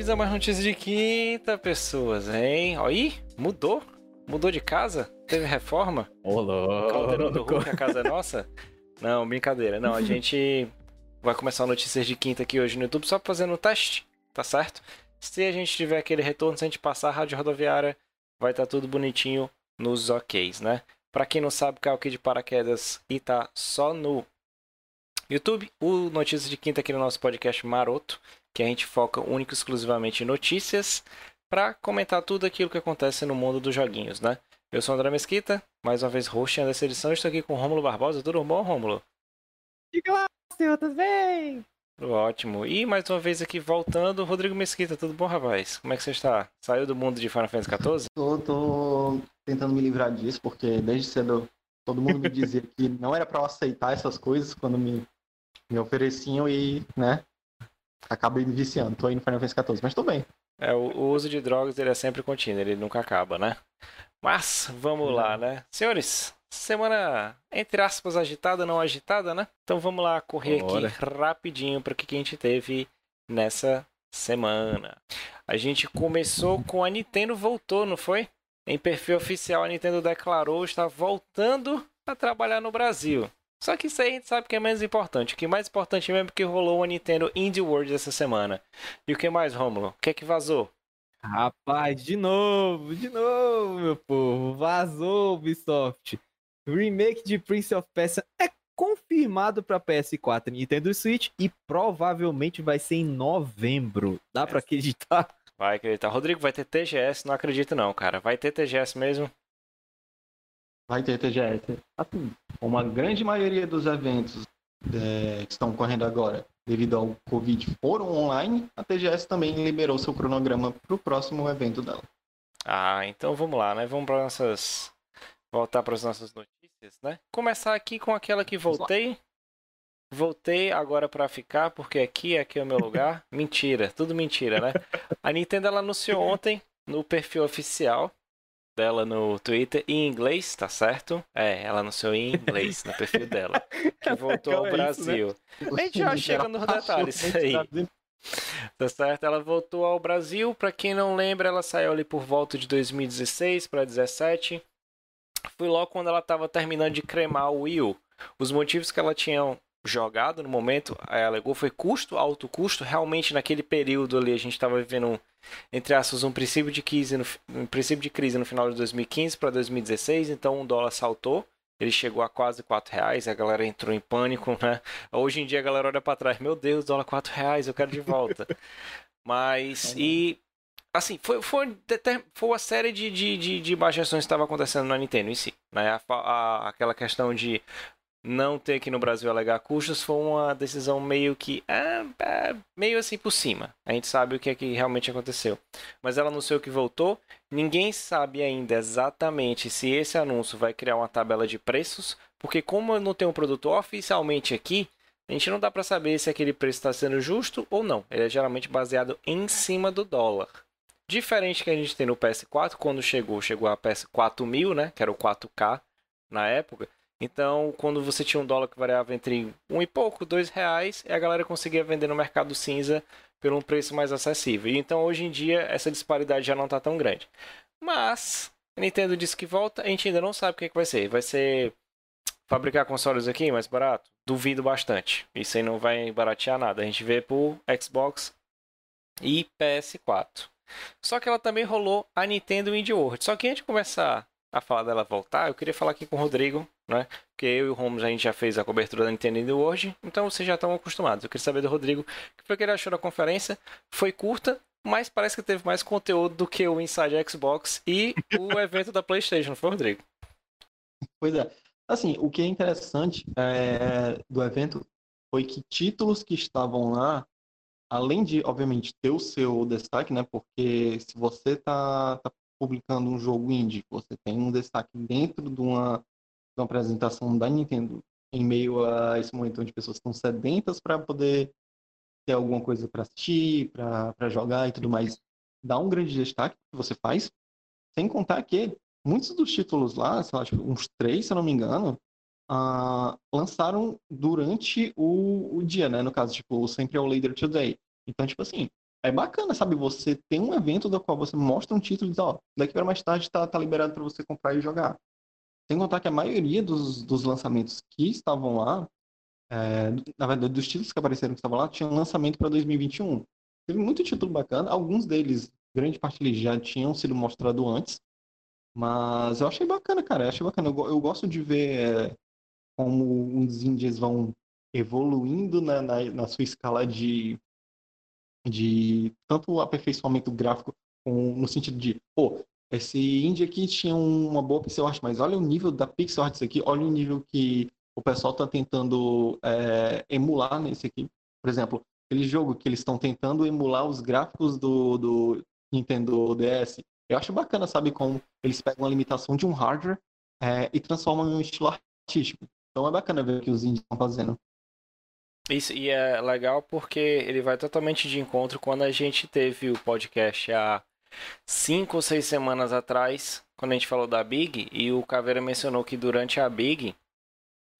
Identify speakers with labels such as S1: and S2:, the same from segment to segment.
S1: Bem-vindos a mais notícias de quinta, pessoas, hein? Aí, mudou? Mudou de casa? Teve reforma?
S2: Olá.
S1: Caldeirão do Hulk, a casa é nossa? Não, brincadeira. Não, a gente vai começar notícias de quinta aqui hoje no YouTube só fazendo o teste, tá certo? Se a gente tiver aquele retorno, se a gente passar a rádio rodoviária, vai estar tá tudo bonitinho nos OKs, né? Pra quem não sabe, caiu aqui de paraquedas e tá só no YouTube, o Notícias de Quinta aqui no nosso podcast Maroto, que a gente foca único e exclusivamente em notícias para comentar tudo aquilo que acontece no mundo dos joguinhos, né? Eu sou o André Mesquita, mais uma vez host dessa edição, estou aqui com o Rômulo Barbosa. Tudo bom, Rômulo?
S2: Diga lá, senhor, tudo bem?
S1: Ótimo. E mais uma vez aqui voltando, Rodrigo Mesquita, tudo bom, rapaz? Como é que você está? Saiu do mundo de Final Fantasy XIV?
S3: Tô, tô tentando me livrar disso, porque desde cedo todo mundo me dizia que não era para eu aceitar essas coisas quando me, me ofereciam e, né, acabei viciando. Tô aí no Final Fantasy XIV, mas tô bem.
S1: É, o, o uso de drogas ele é sempre contínuo, ele nunca acaba, né? Mas, vamos lá, né? Senhores, semana, entre aspas, agitada, não agitada, né? Então vamos lá correr Bora. aqui rapidinho para o que a gente teve nessa semana. A gente começou com a Nintendo voltou, não foi? Em perfil oficial, a Nintendo declarou estar voltando a trabalhar no Brasil. Só que isso aí a gente sabe que é menos importante. O que é mais importante mesmo é que rolou a Nintendo Indie World essa semana. E o que mais, Romulo? O que é que vazou?
S2: Rapaz, de novo, de novo, meu povo. Vazou Ubisoft. Remake de Prince of Persia é confirmado para PS4 e Nintendo Switch e provavelmente vai ser em novembro. Dá para acreditar?
S1: Vai acreditar. Rodrigo, vai ter TGS? Não acredito não, cara. Vai ter TGS mesmo?
S3: Vai ter TGS. Assim, uma grande maioria dos eventos é, que estão correndo agora, devido ao Covid, foram online. A TGS também liberou seu cronograma para o próximo evento dela.
S1: Ah, então vamos lá, né? Vamos para nossas. Voltar para as nossas notícias, né? Começar aqui com aquela que voltei. Voltei agora para ficar, porque aqui, aqui é o meu lugar. mentira, tudo mentira, né? A Nintendo ela anunciou ontem no perfil oficial dela no Twitter em inglês, tá certo? É, ela anunciou em inglês no perfil dela. Que voltou ao Brasil. Isso, né? A gente já chega nos detalhes aí. Tá certo? Ela voltou ao Brasil. Para quem não lembra, ela saiu ali por volta de 2016 para 2017. Foi logo quando ela estava terminando de cremar o Wii U. Os motivos que ela tinha jogado no momento, ela alegou, foi custo, alto custo. Realmente, naquele período ali, a gente estava vivendo entre aspas, um princípio de crise no, um princípio de crise no final de 2015 para 2016, então o dólar saltou, ele chegou a quase 4 reais, a galera entrou em pânico, né? Hoje em dia a galera olha para trás, meu Deus, dólar 4 reais, eu quero de volta. Mas, e assim, foi, foi, foi uma série de, de, de, de que estava acontecendo na Nintendo em si. Né? A, a, aquela questão de não ter aqui no Brasil alegar custos foi uma decisão meio que é, é, meio assim por cima. A gente sabe o que é que realmente aconteceu. Mas ela anunciou que voltou. Ninguém sabe ainda exatamente se esse anúncio vai criar uma tabela de preços, porque como eu não tenho um produto oficialmente aqui, a gente não dá para saber se aquele preço está sendo justo ou não. Ele é geralmente baseado em cima do dólar. Diferente que a gente tem no PS4, quando chegou, chegou a PS4 mil, né, que era o 4K na época então, quando você tinha um dólar que variava entre um e pouco, dois reais, a galera conseguia vender no mercado cinza por um preço mais acessível. Então, hoje em dia, essa disparidade já não está tão grande. Mas, a Nintendo disse que volta, a gente ainda não sabe o que, é que vai ser. Vai ser fabricar consoles aqui mais barato? Duvido bastante. Isso aí não vai baratear nada. A gente vê por Xbox e PS4. Só que ela também rolou a Nintendo Indie World. Só que antes de começar a falar dela voltar, eu queria falar aqui com o Rodrigo, né? Porque eu e o Holmes a gente já fez a cobertura da Nintendo World, então vocês já estão acostumados. Eu queria saber do Rodrigo o que foi que ele achou da conferência. Foi curta, mas parece que teve mais conteúdo do que o Inside Xbox e o evento da PlayStation, foi, Rodrigo?
S3: Pois é. Assim, o que é interessante é, do evento foi que títulos que estavam lá, além de, obviamente, ter o seu destaque, né? Porque se você tá, tá publicando um jogo indie, você tem um destaque dentro de uma, de uma apresentação da Nintendo, em meio a esse momento onde pessoas estão sedentas para poder ter alguma coisa para assistir, para jogar e tudo mais, dá um grande destaque que você faz, sem contar que muitos dos títulos lá, sei lá, uns três, se eu não me engano, uh, lançaram durante o, o, dia, né? No caso, tipo, sempre é o Later Today. Então, tipo assim, é bacana, sabe? Você tem um evento do qual você mostra um título e diz, ó, daqui para mais tarde tá, tá liberado para você comprar e jogar. Sem contar que a maioria dos, dos lançamentos que estavam lá, é, na verdade, dos títulos que apareceram que estavam lá, tinham lançamento para 2021. Teve muito título bacana, alguns deles, grande parte deles já tinham sido mostrado antes, mas eu achei bacana, cara, eu achei bacana. Eu, eu gosto de ver é, como os indies vão evoluindo na, na, na sua escala de, de tanto aperfeiçoamento gráfico com, no sentido de, pô, esse indie aqui tinha uma boa pixel art, mas olha o nível da pixel art aqui, olha o nível que o pessoal está tentando é, emular nesse aqui. Por exemplo, aquele jogo que eles estão tentando emular os gráficos do, do Nintendo DS. Eu acho bacana, sabe, como eles pegam a limitação de um hardware é, e transformam em um estilo artístico. Então é bacana ver o que os indies estão fazendo.
S1: Isso, e é legal porque ele vai totalmente de encontro quando a gente teve o podcast há cinco ou seis semanas atrás, quando a gente falou da Big, e o Caveira mencionou que durante a Big,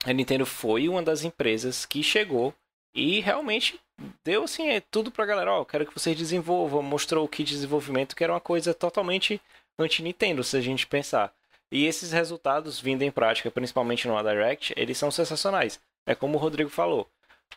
S1: a Nintendo foi uma das empresas que chegou e realmente deu assim é, tudo pra galera, ó, oh, quero que vocês desenvolvam, mostrou o kit de desenvolvimento que era uma coisa totalmente anti-Nintendo, se a gente pensar. E esses resultados vindo em prática, principalmente no Direct, eles são sensacionais. É como o Rodrigo falou.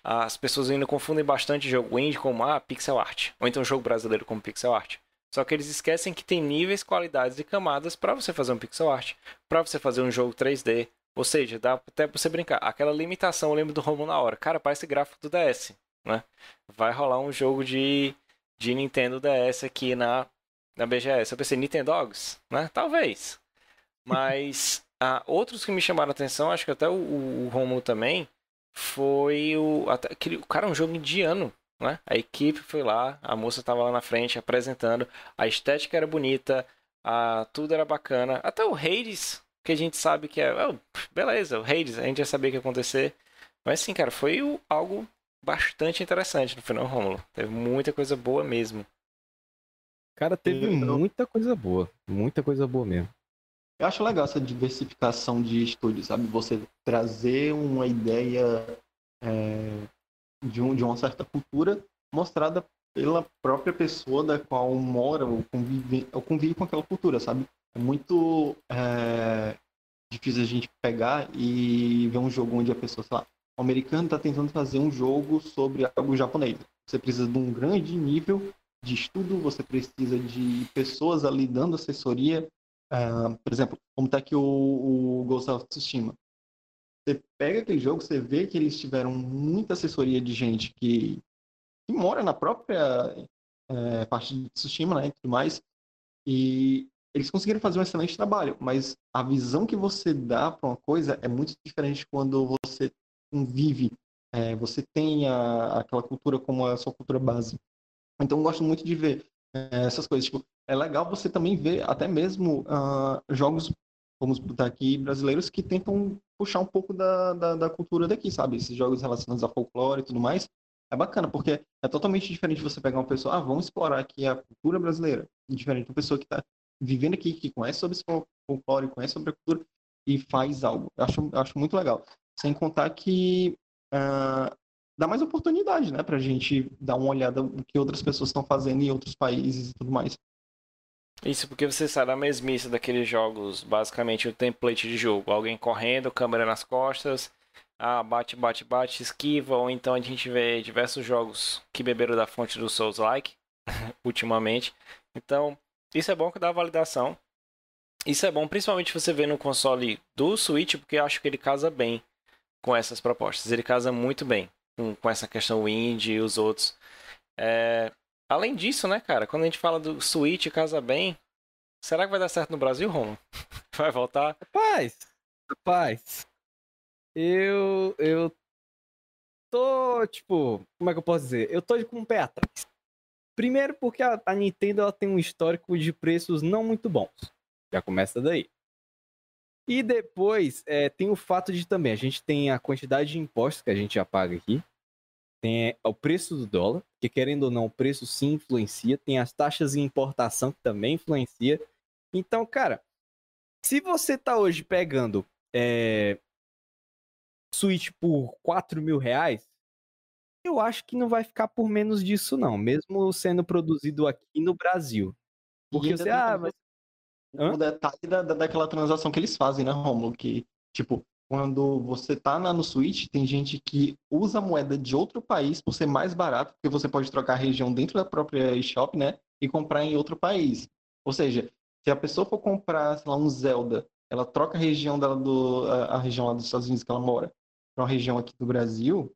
S1: As pessoas ainda confundem bastante jogo indie como ah, pixel art, ou então jogo brasileiro como pixel art. Só que eles esquecem que tem níveis, qualidades e camadas para você fazer um pixel art, para você fazer um jogo 3D. Ou seja, dá até pra você brincar. Aquela limitação, eu lembro do Romulo na hora. Cara, parece gráfico do DS, né? Vai rolar um jogo de, de Nintendo DS aqui na, na BGS. Eu pensei, Nintendogs, né? Talvez. Mas ah, outros que me chamaram a atenção, acho que até o, o, o Romulo também, foi o. Até, aquele, o cara é um jogo indiano. Né? A equipe foi lá, a moça estava lá na frente apresentando, a estética era bonita, a, tudo era bacana. Até o Hades, que a gente sabe que é. Oh, beleza, o Hades, a gente já sabia que ia acontecer. Mas sim, cara, foi o, algo bastante interessante no final, Rômulo. Teve muita coisa boa mesmo.
S2: Cara, teve muita coisa boa. Muita coisa boa mesmo.
S3: Eu acho legal essa diversificação de estúdios, sabe? Você trazer uma ideia é, de, um, de uma certa cultura mostrada pela própria pessoa da qual mora ou convive, ou convive com aquela cultura, sabe? É muito é, difícil a gente pegar e ver um jogo onde a pessoa, sei lá, o americano está tentando fazer um jogo sobre algo japonês. Você precisa de um grande nível de estudo, você precisa de pessoas ali dando assessoria. Uh, por exemplo, como está aqui o, o Ghost of Tsushima. Você pega aquele jogo, você vê que eles tiveram muita assessoria de gente que, que mora na própria é, parte de Tsushima, né, e tudo mais, e eles conseguiram fazer um excelente trabalho, mas a visão que você dá para uma coisa é muito diferente quando você convive, é, você tem a, aquela cultura como a sua cultura base. Então, eu gosto muito de ver é, essas coisas. Tipo, é legal você também ver até mesmo uh, jogos vamos botar aqui, brasileiros que tentam puxar um pouco da, da, da, cultura daqui, sabe? Esses jogos relacionados a folclore e tudo mais. É bacana, porque é totalmente diferente você pegar uma pessoa, ah, vamos explorar aqui a cultura brasileira. Diferente de uma pessoa que está vivendo aqui, que conhece sobre esse folclore, conhece sobre a cultura e faz algo. Eu acho, eu acho muito legal. Sem contar que uh, dá mais oportunidade, né, pra gente dar uma olhada no que outras pessoas estão fazendo em outros países e tudo mais.
S1: Isso porque você sai da mesmice daqueles jogos, basicamente o template de jogo. Alguém correndo, câmera nas costas, ah, bate, bate, bate, esquiva, ou então a gente vê diversos jogos que beberam da fonte do Souls-like, ultimamente. Então, isso é bom que dá validação. Isso é bom principalmente você ver no console do Switch, porque acho que ele casa bem com essas propostas. Ele casa muito bem com, com essa questão indie e os outros. É, Além disso, né, cara, quando a gente fala do Switch casa bem, será que vai dar certo no Brasil, Romo? Vai voltar?
S2: Rapaz, rapaz, eu, eu tô, tipo, como é que eu posso dizer? Eu tô com um pé atrás. Primeiro porque a, a Nintendo ela tem um histórico de preços não muito bons. Já começa daí. E depois é, tem o fato de também, a gente tem a quantidade de impostos que a gente já paga aqui. Tem é, o preço do dólar, que querendo ou não, o preço sim influencia. Tem as taxas de importação que também influencia. Então, cara, se você tá hoje pegando é, Switch por 4 mil reais, Eu acho que não vai ficar por menos disso, não, mesmo sendo produzido aqui no Brasil. Porque você, ah,
S3: o-
S2: mas Hã?
S3: O detalhe da, da- daquela transação que eles fazem, né, Romulo? Que, tipo, quando você tá na, no Switch, tem gente que usa moeda de outro país por ser mais barato, porque você pode trocar a região dentro da própria eShop, né? E comprar em outro país. Ou seja, se a pessoa for comprar, sei lá, um Zelda, ela troca a região dela do, a, a região lá dos Estados Unidos que ela mora, para uma região aqui do Brasil,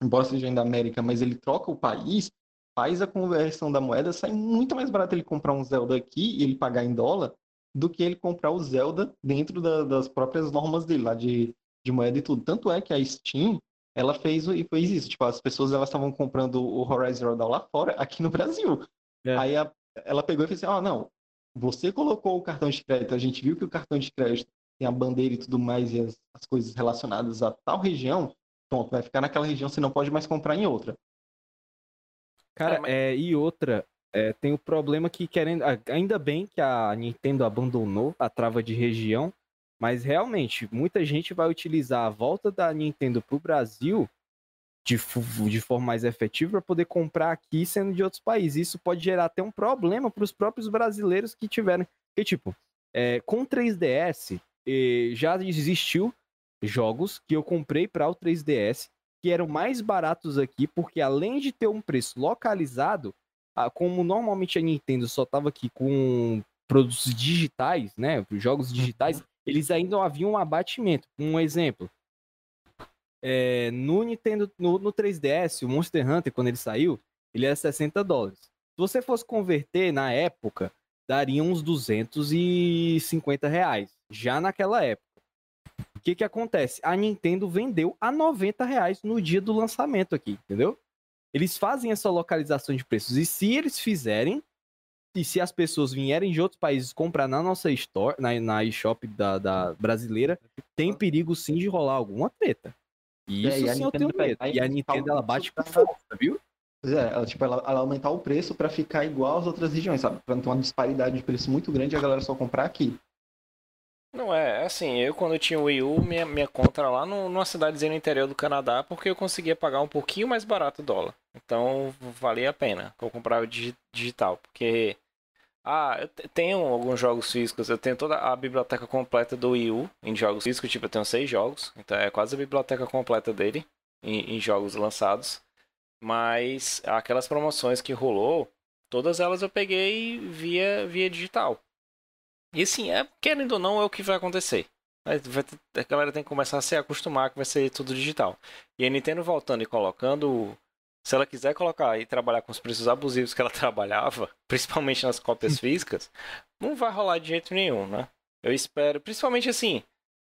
S3: embora seja ainda América, mas ele troca o país, faz a conversão da moeda, sai muito mais barato ele comprar um Zelda aqui e ele pagar em dólar do que ele comprar o Zelda dentro da- das próprias normas dele, lá de, de moeda e tudo. Tanto é que a Steam, ela fez, e fez isso, tipo, as pessoas elas estavam comprando o Horizon Zero Dawn lá fora, aqui no Brasil.
S2: É.
S3: Aí a- ela pegou e fez assim, ó, não, você colocou o cartão de crédito, a gente viu que o cartão de crédito tem a bandeira e tudo mais e as, as coisas relacionadas a tal região, pronto, vai ficar naquela região, você não pode mais comprar em outra.
S2: Cara,
S1: É, mas-
S2: é, e outra, é, tem o problema que querendo. Ainda bem que a Nintendo abandonou a trava de região, mas realmente, muita gente vai utilizar a volta da Nintendo pro Brasil de, de forma mais efetiva para poder comprar aqui sendo de outros países. Isso pode gerar até um problema para os próprios brasileiros que tiveram. Porque, tipo, é, com 3DS, eh, já existiu jogos que eu comprei para o 3DS que eram mais baratos aqui, porque além de ter um preço localizado, ah, como normalmente a Nintendo só estava aqui com produtos digitais, né, jogos digitais, eles ainda haviam um abatimento. Um exemplo, é, no Nintendo, no, no 3DS, o Monster Hunter, quando ele saiu, ele era 60 dólares. Se você fosse converter na época, daria uns 250 reais, já naquela época. O que que acontece? A Nintendo vendeu a 90 reais no dia do lançamento aqui, entendeu? Eles fazem essa localização de preços. E se eles fizerem, e se as pessoas vierem de outros países comprar na nossa store, na, na eShop da, da brasileira, tem perigo sim de rolar alguma treta. E
S3: É,
S2: isso
S3: e a
S2: sim eu tenho medo.
S3: e
S2: E a Nintendo ela bate com força, viu?
S3: Pois é, ela, tipo, ela, ela aumentar o preço para ficar igual às outras regiões, sabe? Pra não ter uma disparidade de preço muito grande e a galera só comprar aqui.
S1: Não é, assim, eu quando eu tinha o Wii U, minha, minha conta era lá no, numa cidadezinha no interior do Canadá, porque eu conseguia pagar um pouquinho mais barato o dólar. Então, valia a pena que eu comprava digi- digital, porque... Ah, eu te- tenho alguns jogos físicos, eu tenho toda a biblioteca completa do Wii U em jogos físicos, tipo, eu tenho seis jogos, então é quase a biblioteca completa dele em, em jogos lançados. Mas aquelas promoções que rolou, todas elas eu peguei via, via digital. E assim, é, querendo ou não, é o que vai acontecer. Vai- ter- a galera tem que começar a se acostumar que vai ser tudo digital. E a Nintendo voltando e colocando. Se ela quiser colocar e trabalhar com os preços abusivos que ela trabalhava, principalmente nas cópias físicas, não vai rolar de jeito nenhum, né? Eu espero, principalmente assim,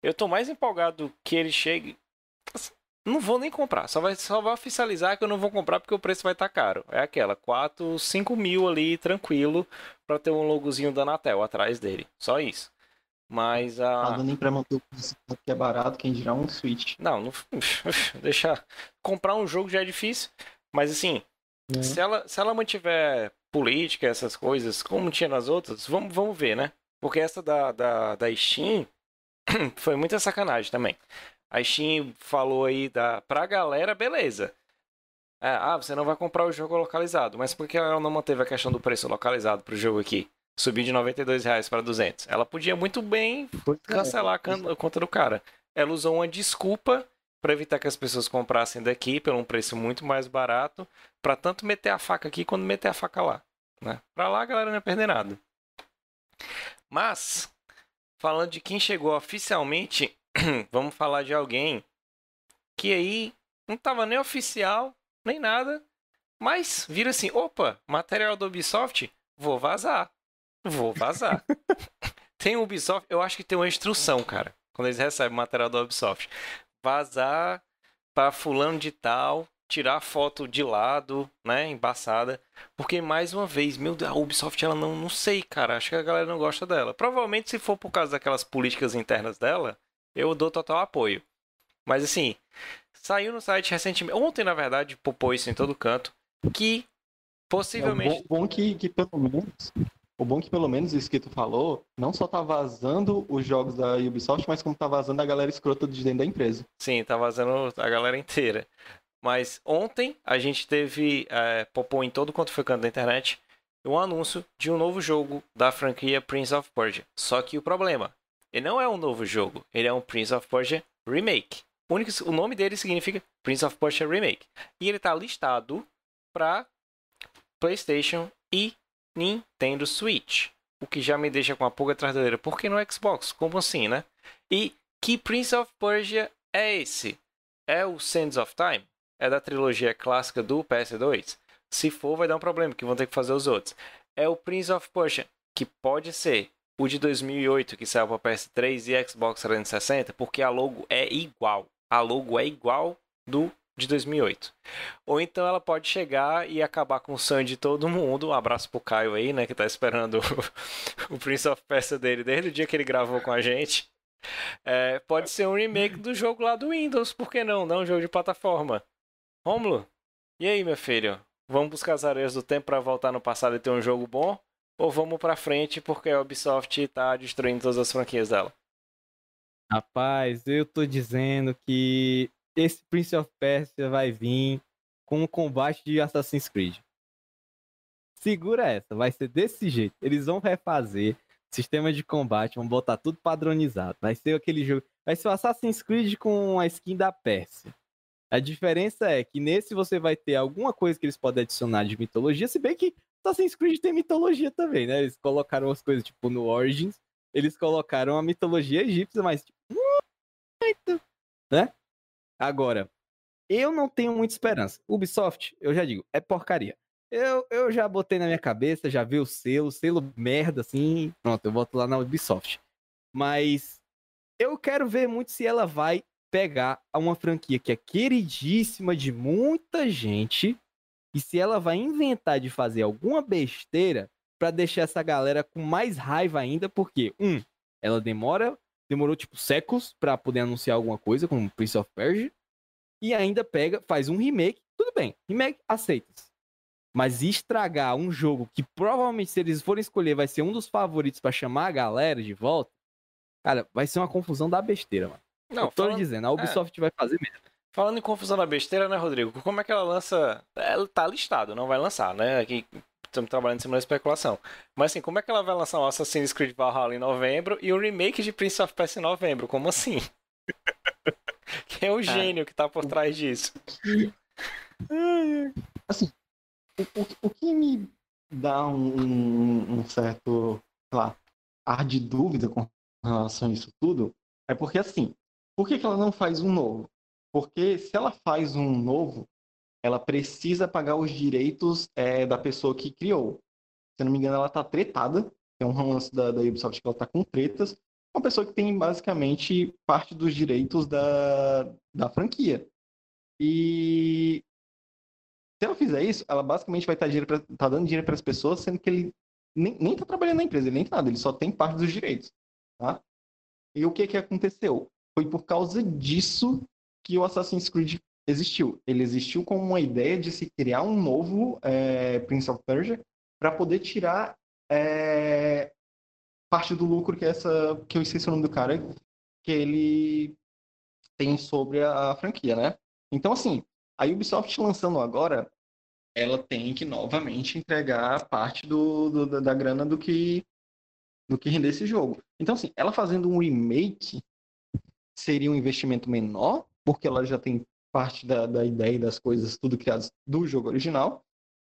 S1: eu tô mais empolgado que ele chegue. assim, Não vou nem comprar, só vai, só vai oficializar que eu não vou comprar porque o preço vai estar caro. É aquela, 4, 5 mil ali, tranquilo, pra ter um logozinho da Anatel atrás dele. Só isso. Mas a.
S3: Tá dando nem pra manter o preço que é barato, quem dirá um Switch.
S1: Não, não. Deixar. Comprar um jogo já é difícil. Mas assim,
S3: né?
S1: se ela, se ela mantiver política, essas coisas, como tinha nas outras, vamos, vamos ver, né? Porque essa da, da, da Steam foi muita sacanagem também. A Steam falou aí da, pra galera, beleza. É, ah, você não vai comprar o jogo localizado. Mas por que ela não manteve a questão do preço localizado pro jogo aqui? Subiu de 92 reais para 200. Ela podia muito bem
S3: é,
S1: cancelar can- a conta do cara. Ela usou uma desculpa para evitar que as pessoas comprassem daqui pelo um preço muito mais barato, para tanto meter a faca aqui quanto meter a faca lá, né? Para lá a galera não ia perder nada. Mas falando de quem chegou oficialmente, vamos falar de alguém que aí não tava nem oficial, nem nada, mas vira assim, opa, material do Ubisoft, vou vazar. Vou vazar. tem o Ubisoft, eu acho que tem uma instrução, cara, quando eles recebem material do Ubisoft. Vazar para fulano de tal, tirar a foto de lado, né, embaçada, porque mais uma vez, meu Deus, a Ubisoft ela não, não sei, cara, acho que a galera não gosta dela. Provavelmente se for por causa daquelas políticas internas dela, eu dou total apoio. Mas assim, saiu no site recentemente, ontem na verdade, popou isso em todo canto, que possivelmente
S3: É, o bom, bom que, que pelo menos. O bom que pelo menos isso que tu falou, não só tá vazando os jogos da Ubisoft, mas como tá vazando a galera escrota de dentro da empresa.
S1: Sim, tá vazando a galera inteira. Mas ontem a gente teve, é, popou em todo quanto foi canto da internet, um anúncio de um novo jogo da franquia Prince of Persia. Só que o problema, ele não é um novo jogo, ele é um Prince of Persia Remake. O, único, o nome dele significa Prince of Persia Remake. E ele está listado para PlayStation e Nintendo Switch. O que já me deixa com a pulga atrás da orelha. Por que no Xbox? Como assim, né? E que Prince of Persia é esse? É o Sands of Time? É da trilogia clássica do PS2? Se for, vai dar um problema, que vão ter que fazer os outros. É o Prince of Persia, que pode ser o de 2008, que saiu para PS3 e Xbox 360, porque a logo é igual. A logo é igual do de 2008. Ou então ela pode chegar e acabar com o sonho de todo mundo. Um abraço pro Caio aí, né, que tá esperando o, o Prince of Persia dele desde o dia que ele gravou com a gente. É, pode ser um remake do jogo lá do Windows, por que não? Não um jogo de plataforma. Romulo, e aí, meu filho? Vamos buscar as areias do tempo para voltar no passado e ter um jogo bom? Ou vamos para frente porque a Ubisoft tá destruindo todas as franquias dela?
S2: Rapaz, eu tô dizendo que esse Prince of Persia vai vir com um combate de Assassin's Creed. Segura essa, vai ser desse jeito. Eles vão refazer sistema de combate, vão botar tudo padronizado. Vai ser aquele jogo, vai ser o Assassin's Creed com a skin da Pérsia. A diferença é que nesse você vai ter alguma coisa que eles podem adicionar de mitologia, se bem que Assassin's Creed tem mitologia também, né? Eles colocaram as coisas, tipo, no Origins, eles colocaram a mitologia egípcia, mas, tipo, muito, né? Agora, eu não tenho muita esperança. Ubisoft, eu já digo, é porcaria. Eu, eu já botei na minha cabeça, já vi o selo, selo merda, assim, pronto, eu boto lá na Ubisoft. Mas eu quero ver muito se ela vai pegar uma franquia que é queridíssima de muita gente e se ela vai inventar de fazer alguma besteira para deixar essa galera com mais raiva ainda, porque um, ela demora, demorou tipo séculos para poder anunciar alguma coisa como Prince of Persia e ainda pega, faz um remake, tudo bem, remake aceitas. Mas estragar um jogo que provavelmente se eles forem escolher vai ser um dos favoritos para chamar a galera de volta, cara, vai ser uma confusão da besteira, mano. Não, eu tô falando... dizendo, a é. Ubisoft é. vai fazer mesmo.
S1: Falando em confusão na besteira, né, Rodrigo? Como é que ela lança. Ela tá listado, não vai lançar, né? Aqui estamos trabalhando em cima da especulação. Mas assim, como é que ela vai lançar um Assassin's Creed Valhalla em novembro e um remake de Prince of Persia em novembro? Como assim? Quem é o gênio que tá por trás disso?
S3: Assim, o, o, o que me dá um, um certo, sei lá, ar de dúvida com relação a isso tudo é porque assim, por que, que ela não faz um novo? Porque se ela faz um novo, ela precisa pagar os direitos é, da pessoa que criou. Se não me engano, ela está tretada. É um lance da, da Ubisoft que ela está com tretas. Uma pessoa que tem basicamente parte dos direitos da, da franquia. E se ela fizer isso, ela basicamente vai estar tá, tá dando dinheiro para as pessoas, sendo que ele nem, nem tá trabalhando na empresa, ele nem tá nada, ele só tem parte dos direitos. Tá? E o que, que aconteceu? Foi por causa disso que o Assassin's Creed existiu. Ele existiu com uma ideia de se criar um novo é, Prince of Persia para poder tirar é, parte do lucro que essa que eu esqueci o nome do cara que ele tem sobre a, a franquia, né? Então assim, a Ubisoft lançando agora, ela tem que novamente entregar parte do, do da grana do que do que render esse jogo. Então assim, ela fazendo um remake seria um investimento menor porque ela já tem parte da, da ideia e das coisas, tudo criadas do jogo original.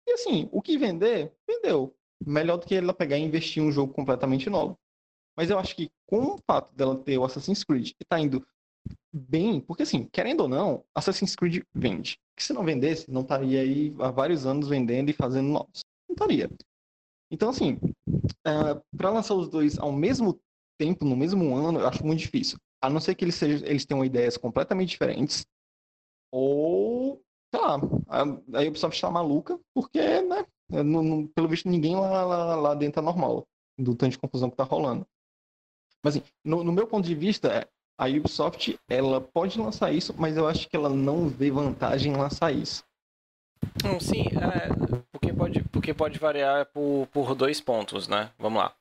S3: E assim, o que vender, vendeu. Melhor do que ela pegar e investir em um jogo completamente novo. Mas eu acho que com o fato dela ter o Assassin's Creed e tá indo bem, porque assim, querendo ou não, Assassin's Creed vende. Que se não vendesse, não estaria aí há vários anos vendendo e fazendo novos. Não estaria. Então, assim, uh, é, para lançar os dois ao mesmo tempo, no mesmo ano, eu acho muito difícil. A não ser que eles, sejam, eles tenham ideias completamente diferentes. Ou, sei lá, a, a Ubisoft está maluca, porque, né, no, no, pelo visto, ninguém lá, lá, lá, dentro é normal, do tanto de confusão que está rolando. Mas, assim, no, no meu ponto de vista, é, a Ubisoft, ela pode lançar isso, mas eu acho que ela não vê vantagem em lançar isso.
S1: Sim, é, porque, pode, porque pode variar por, por dois pontos, né? Vamos lá.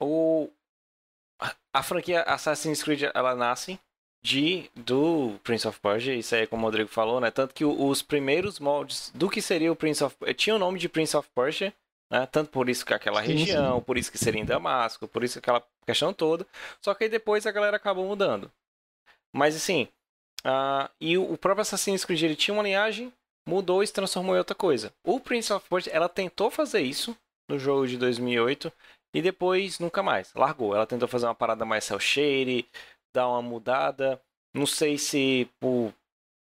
S1: O, a franquia Assassin's Creed ela nasce de do Prince of Persia, isso aí é como o Rodrigo falou, né? Tanto que os primeiros moldes do que seria o Prince of tinha o nome de Prince of Persia, né? Tanto por isso que aquela sim, região, sim. por isso que seria em Damasco, por isso aquela questão toda. Só que aí depois a galera acabou mudando. Mas assim, uh, e o próprio Assassin's Creed ele tinha uma linhagem, mudou e se transformou em outra coisa. O Prince of Persia, ela tentou fazer isso no jogo de 2008 e depois nunca mais, largou. Ela tentou fazer uma parada mais cel shade, dar uma mudada. Não sei se por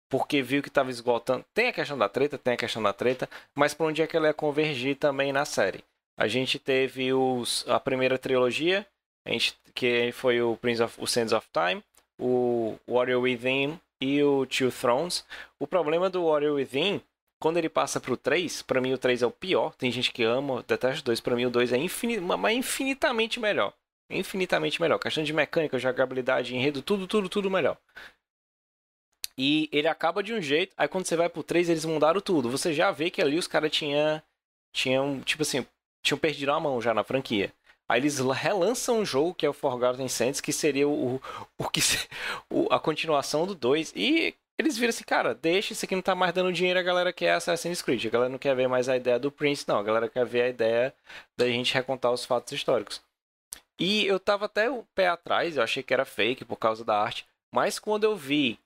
S1: porque viu que estava esgotando. Tem a questão da treta, tem a questão da treta, mas para onde é que ela ia convergir também na série? A gente teve os, a primeira trilogia, a gente, que foi o Prince of o Sands of Time, o Warrior Within e o Two Thrones. O problema do Warrior Within, quando ele passa pro 3, para mim o 3 é o pior. Tem gente que ama, detesta o 2, para mim o 2 é infin... mas infinitamente melhor. Infinitamente melhor. Questão de mecânica, jogabilidade, enredo, tudo, tudo, tudo melhor. E ele acaba de um jeito, aí quando você vai pro 3, eles mudaram tudo. Você já vê que ali os caras tinham, tinham, tipo assim, tinham perdido a mão já na franquia. Aí eles relançam um jogo que é o Forgotten Sands, que seria o, o que o, a continuação do 2. E eles viram assim, cara, deixa, isso aqui não tá mais dando dinheiro, a galera quer Assassin's Creed. A galera não quer ver mais a ideia do Prince, não. A galera quer ver a ideia da gente recontar os fatos históricos. E eu tava até o pé atrás, eu achei que era fake por causa da arte. Mas quando eu vi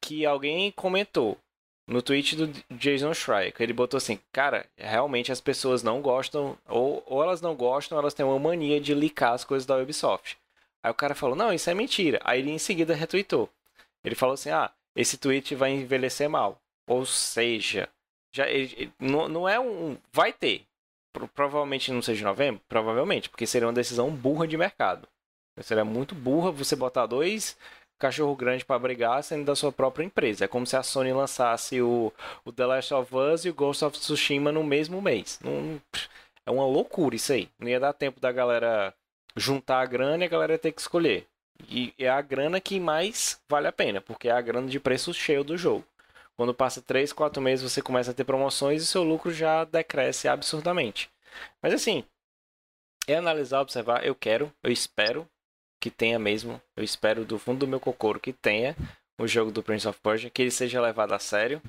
S1: que alguém comentou no tweet do Jason Schreier, que ele botou assim, cara, realmente as pessoas não gostam, ou, ou elas não gostam, elas têm uma mania de licar as coisas da Ubisoft. Aí o cara falou, não, isso é mentira. Aí ele em seguida retweetou. Ele falou assim, ah, esse tweet vai envelhecer mal. Ou seja, já ele, não, não é um. Vai ter. Provavelmente não seja em novembro? Provavelmente, porque seria uma decisão burra de mercado. Seria muito burra você botar dois cachorro grande para brigar sendo da sua própria empresa. É como se a Sony lançasse o, o The Last of Us e o Ghost of Tsushima no mesmo mês. Não, é uma loucura isso aí. Não ia dar tempo da galera juntar a grana e a galera ter que escolher. E é a grana que mais vale a pena, porque é a grana de preço cheio do jogo. Quando passa 3, 4 meses você começa a ter promoções e seu lucro já decresce absurdamente. Mas assim, é analisar, observar, eu quero, eu espero que tenha mesmo, eu espero do fundo do meu cocoro que tenha o jogo do Prince of Persia, que ele seja levado a sério,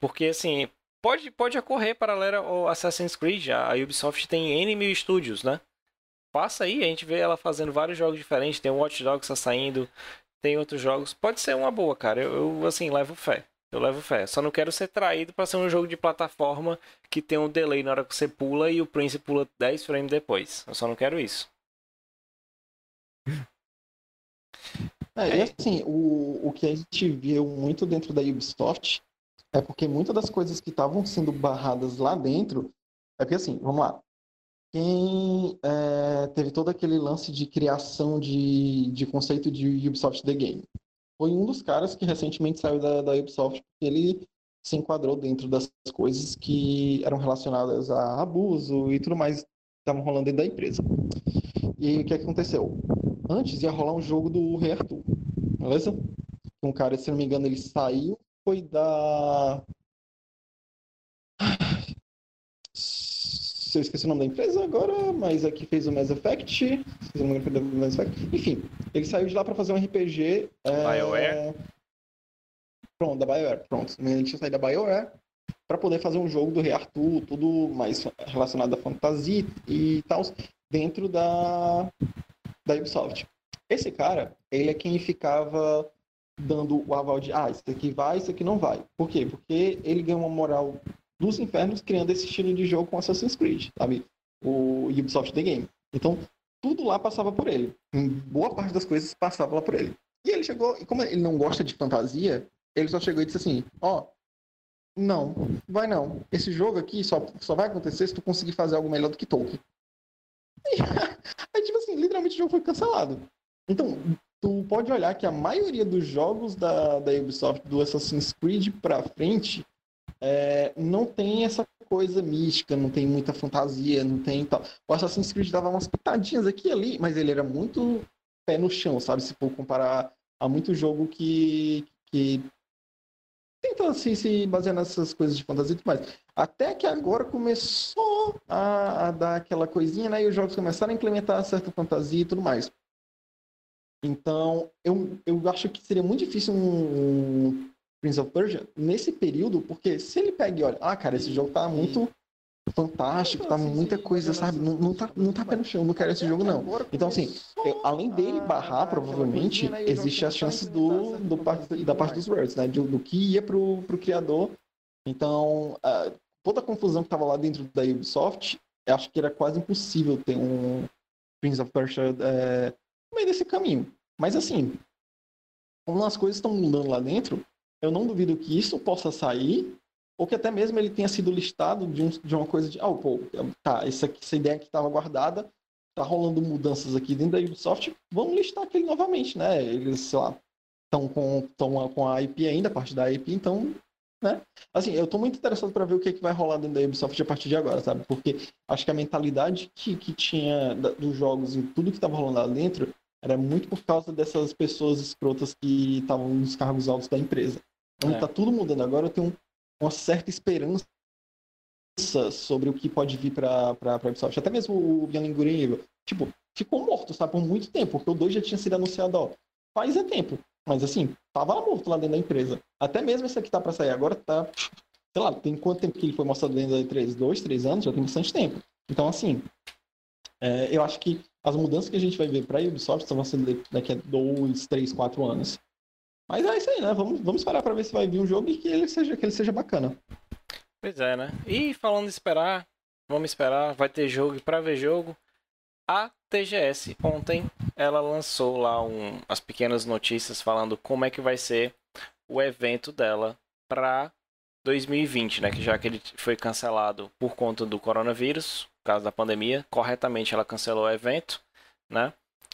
S1: porque assim, pode, pode ocorrer paralela ao Assassin's Creed, a Ubisoft tem N mil estúdios, né? Passa aí, a gente vê ela fazendo vários jogos diferentes, tem o Watch Dogs tá saindo, tem outros jogos, pode ser uma boa, cara, eu, eu assim, levo fé. Eu levo fé. Só não quero ser traído para ser um jogo de plataforma que tem um delay na hora que você pula e o Prince pula 10 frames depois. Eu só não quero isso.
S3: É, e assim, o, o que a gente viu muito dentro da Ubisoft é porque muitas das coisas que estavam sendo barradas lá dentro é porque assim, vamos lá. Quem é, teve todo aquele lance de criação de, de conceito de Ubisoft The Game foi um dos caras que recentemente saiu da, da Ubisoft ele se enquadrou dentro das coisas que eram relacionadas a abuso e tudo mais que estavam rolando dentro da empresa. E o que aconteceu? Antes ia rolar um jogo do Rei Arthur, beleza? Um cara, se não me engano, ele saiu, foi da. Eu esqueci o nome da empresa agora, mas aqui fez o Mass Effect. Engano, foi Mass Effect. Enfim, ele saiu de lá para fazer um RPG.
S1: É... BioWare?
S3: Pronto, da BioWare. Pronto. Ele tinha saído da BioWare para poder fazer um jogo do Rei Arthur, tudo mais relacionado à fantasia e tal, dentro da, da Ubisoft. Esse cara, ele é quem ficava dando o aval de, ah, isso aqui vai, isso aqui não vai. Por quê? Porque ele ganhou uma moral dos infernos criando esse estilo de jogo com Assassin's Creed, sabe? O Ubisoft The Game. Então, tudo lá passava por ele. Em boa parte das coisas passava lá por ele. E ele chegou, e como ele não gosta de fantasia, ele só chegou e disse assim: Ó, oh, não, vai não. Esse jogo aqui só, só vai acontecer se tu conseguir fazer algo melhor do que Tolkien. E, aí, tipo assim, literalmente o jogo foi cancelado. Então, tu pode olhar que a maioria dos jogos da, da Ubisoft, do Assassin's Creed pra frente, é, não tem essa coisa mística, não tem muita fantasia, não tem tal. O Assassin's Creed dava umas pitadinhas aqui e ali, mas ele era muito pé no chão, sabe? Se for comparar a muito jogo que, que tenta assim, se basear nessas coisas de fantasia e tudo mais. Até que agora começou a, a, dar aquela coisinha, né? E os jogos começaram a implementar certa fantasia e tudo mais. Então, eu, eu acho que seria muito difícil um, um Prince of Persia nesse período, porque se ele pega e olha, ah, cara, esse jogo tá muito fantástico, tá muita coisa, sabe? Não, não, tá, não tá pé no chão, não quero esse jogo, não. Então, assim, eu, além dele barrar, provavelmente, existe a chance do, do da parte dos words, né? Do, do, que ia pro, pro criador. Então, uh, toda a confusão que tava lá dentro da Ubisoft, eu acho que era quase impossível ter um Prince of Persia é, no meio desse caminho. Mas, assim, como as coisas estão mudando lá dentro, eu não duvido que isso possa sair ou que até mesmo ele tenha sido listado de, um, de uma coisa de, ah, pô, tá, essa, essa ideia que estava guardada, tá rolando mudanças aqui dentro da Ubisoft, vamos listar aquele novamente, né? Eles, sei lá, estão com, tão com a IP ainda, a parte da IP, então, né? Assim, eu tô muito interessado para ver o que, é que vai rolar dentro da Ubisoft a partir de agora, sabe? Porque acho que a mentalidade que, que tinha da, dos jogos e tudo que tava rolando lá dentro era muito por causa dessas pessoas escrotas que estavam nos cargos altos da empresa. Então é. tá tudo mudando agora, eu tenho uma certa esperança sobre o que pode vir para a Ubisoft. Até mesmo o Good tipo, ficou morto, sabe, por muito tempo, porque o 2 já tinha sido anunciado, ó, faz é tempo. Mas assim, tava morto lá dentro da empresa. Até mesmo esse aqui tá para sair agora, tá, sei lá, tem quanto tempo que ele foi mostrado dentro da E3? Dois, três anos? Já tem bastante tempo. Então, assim, é, eu acho que as mudanças que a gente vai ver para a Ubisoft vão ser daqui a dois, três, quatro anos. Mas é isso aí, né? Vamos, vamos esperar para ver se vai vir um jogo e que ele seja, que ele seja bacana.
S1: Pois é, né? E falando de esperar, vamos esperar, vai ter jogo e para ver jogo. A TGS ontem ela lançou lá um, as pequenas notícias falando como é que vai ser o evento dela para 2020, né? Que já que ele foi cancelado por conta do coronavírus, causa da pandemia, corretamente ela cancelou o evento, né?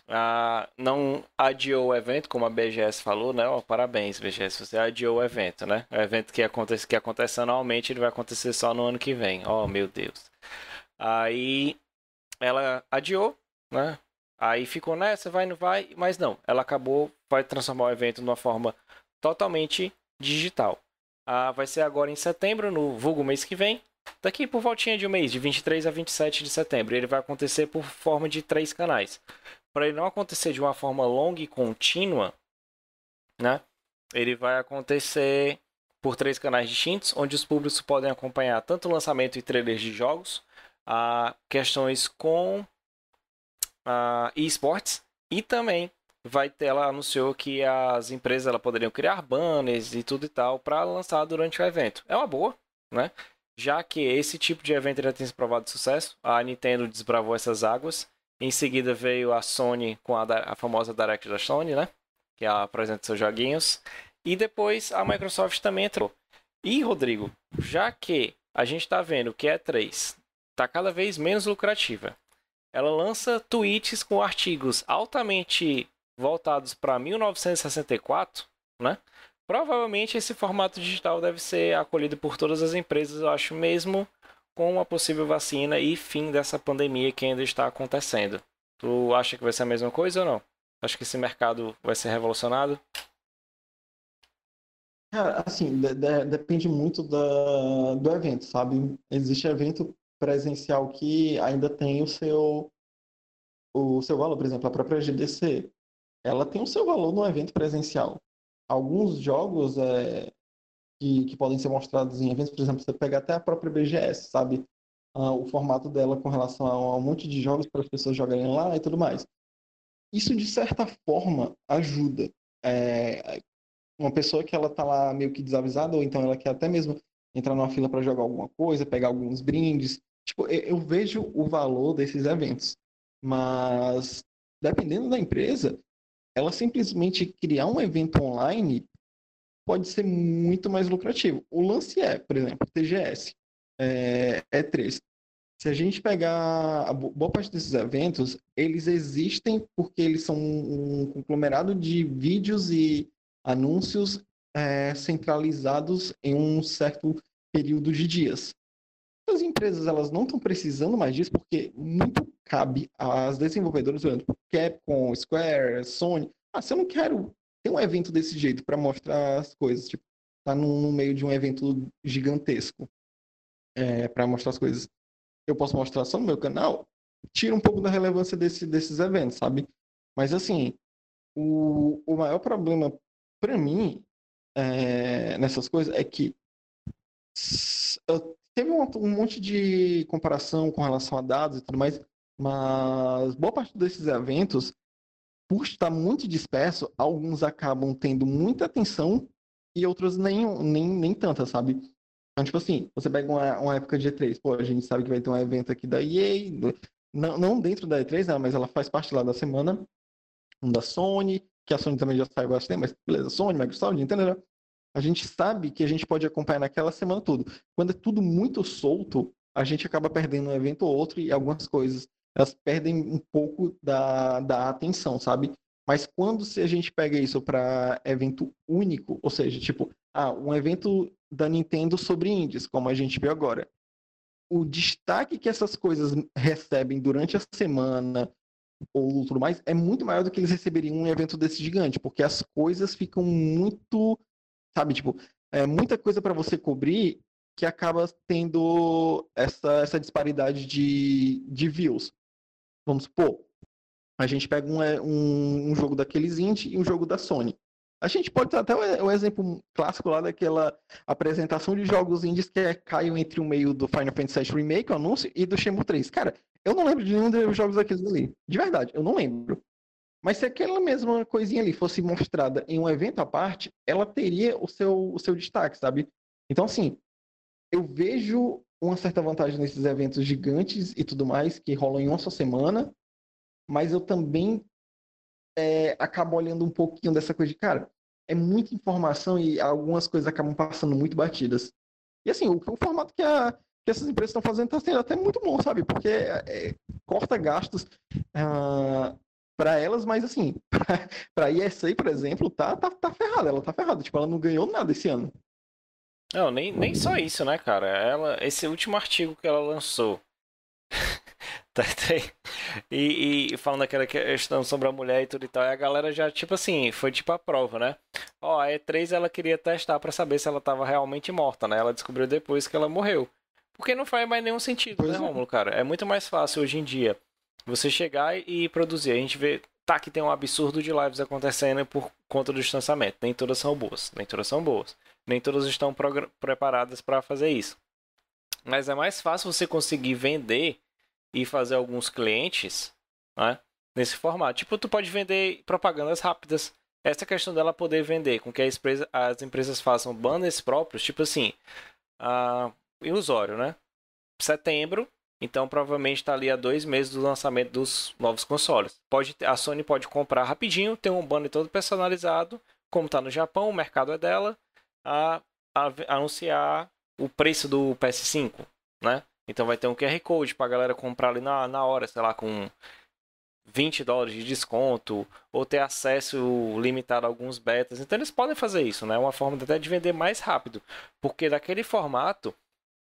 S1: ah, não adiou o evento, como a BGS falou, né? Oh, parabéns, BGS, você adiou o evento, né? O evento que acontece, que acontece anualmente, ele vai acontecer só no ano que vem. Oh, meu Deus. Aí ela adiou, né? Aí ficou nessa, vai, não vai, mas não. Ela acabou, vai transformar o evento de uma forma totalmente digital. Ah, vai ser agora em setembro, no vulgo mês que vem. Daqui por voltinha de um mês, de 23 a 27 de setembro. Ele vai acontecer por forma de três canais para ele não acontecer de uma forma longa e contínua, né? Ele vai acontecer por três canais distintos, onde os públicos podem acompanhar tanto o lançamento e trailers de jogos, a questões com a esportes e também vai ter ela anunciou que as empresas ela poderiam criar banners e tudo e tal para lançar durante o evento. É uma boa, né? Já que esse tipo de evento já tem se provado de sucesso, a Nintendo desbravou essas águas em seguida veio a Sony com a, a famosa Direct da Sony, né? Que ela apresenta seus joguinhos. E depois a Microsoft também entrou. E, Rodrigo, já que a gente está vendo que a E3 está cada vez menos lucrativa, ela lança tweets com artigos altamente voltados para 1964, né? Provavelmente esse formato digital deve ser acolhido por todas as empresas, eu acho mesmo com a possível vacina e fim dessa pandemia que ainda está acontecendo. Tu acha que vai ser a mesma coisa ou não? Acho que esse mercado vai ser revolucionado?
S3: Cara, assim, de, de, depende muito da, do evento, sabe? Existe evento presencial que ainda tem o seu o seu valor, por exemplo, a própria GDC, ela tem o seu valor no evento presencial. Alguns jogos é, que, que podem ser mostrados em eventos, por exemplo, você pega até a própria BGS, sabe? Uh, o formato dela com relação a um monte de jogos para as pessoas jogarem lá e tudo mais. Isso, de certa forma, ajuda. É, uma pessoa que ela tá lá meio que desavisada, ou então ela quer até mesmo entrar numa fila para jogar alguma coisa, pegar alguns brindes. Tipo, eu, eu vejo o valor desses eventos. Mas, dependendo da empresa, ela simplesmente criar um evento online pode ser muito mais lucrativo. O lance é, por exemplo, TGS, é, E3. Se a gente pegar a boa parte desses eventos, eles existem porque eles são um conglomerado de vídeos e anúncios é, centralizados em um certo período de dias. As empresas elas não estão precisando mais disso porque muito cabe às desenvolvedoras, por exemplo, Capcom, Square, Sony. Ah, se eu não quero tem um evento desse jeito para mostrar as coisas, tipo, tá no, no, meio de um evento gigantesco é, para mostrar as coisas. Eu posso mostrar só no meu canal, tira um pouco da relevância desse, desses eventos, sabe? Mas assim, o, o maior problema para mim é, nessas coisas é que teve um, um, monte de comparação com relação a dados e tudo mais, mas boa parte desses eventos, por estar muito disperso, alguns acabam tendo muita atenção e outros nem, nem, nem tanta, sabe? Então, tipo assim, você pega uma, uma época de E3, pô, a gente sabe que vai ter um evento aqui da EA, não, não dentro da E3, né, mas ela faz parte lá da semana, um da Sony, que a Sony também já saiu bastante, mas beleza, Sony, Microsoft, entendeu? A gente sabe que a gente pode acompanhar naquela semana tudo. Quando é tudo muito solto, a gente acaba perdendo um evento ou outro e algumas coisas elas perdem um pouco da, da atenção, sabe? Mas quando se a gente pega isso para evento único, ou seja, tipo, ah, um evento da Nintendo sobre indies, como a gente vê agora, o destaque que essas coisas recebem durante a semana ou tudo mais é muito maior do que eles receberiam em um evento desse gigante, porque as coisas ficam muito, sabe, tipo, é muita coisa para você cobrir que acaba tendo essa, essa disparidade de, de views. Vamos supor, a gente pega um, é, um, um jogo daqueles indie e um jogo da Sony. A gente pode ter até um exemplo clássico lá daquela apresentação de jogos indies que é, caiu entre o meio do Final Fantasy VII Remake, o anúncio, e do Shenmue 3. Cara, eu não lembro de nenhum dos jogos daqueles ali. De verdade, eu não lembro. Mas se aquela mesma coisinha ali fosse mostrada em um evento à parte, ela teria o seu, o seu destaque, sabe? Então, assim, eu vejo uma certa vantagem nesses eventos gigantes e tudo mais, que rolam em uma só semana, mas eu também é, acabo olhando um pouquinho dessa coisa de, cara, é muita informação e algumas coisas acabam passando muito batidas. E assim, o, o formato que, a, que essas empresas estão fazendo está sendo até muito bom, sabe? Porque é, é, corta gastos uh, ah, para elas, mas assim, para a ESA, por exemplo, tá, tá, tá ferrada. Ela tá ferrada. Tipo, ela não ganhou nada esse ano.
S1: Não, nem, nem só isso, né, cara? Ela, esse último artigo que ela lançou Tá, e, e, falando daquela questão sobre a mulher e tudo e tal, a galera já, tipo assim, foi tipo a prova, né? Ó, a E3 ela queria testar para saber se ela tava realmente morta, né? Ela descobriu depois que ela morreu. Porque não faz mais nenhum sentido, pois né, é. Romulo, cara? É muito mais fácil hoje em dia você chegar e produzir. A gente vê, tá, que tem um absurdo de lives acontecendo por conta do distanciamento. Nem todas são boas, nem todas são boas. Nem todas estão preparadas para fazer isso. Mas é mais fácil você conseguir vender e fazer alguns clientes né, nesse formato. Tipo, tu pode vender propagandas rápidas. Essa questão dela poder vender com que as empresas, as empresas façam banners próprios, tipo assim, uh, ilusório, né? Setembro, então provavelmente está ali a dois meses do lançamento dos novos consoles. Pode, a Sony pode comprar rapidinho, ter um banner todo personalizado, como está no Japão, o mercado é dela, a, a, a anunciar o preço do PS5, né? Então vai ter um QR Code pra galera comprar ali na, na hora, sei lá, com 20 dólares de desconto, ou ter acesso limitado a alguns betas. Então eles podem fazer isso, né? Uma forma até de vender mais rápido. Porque daquele formato,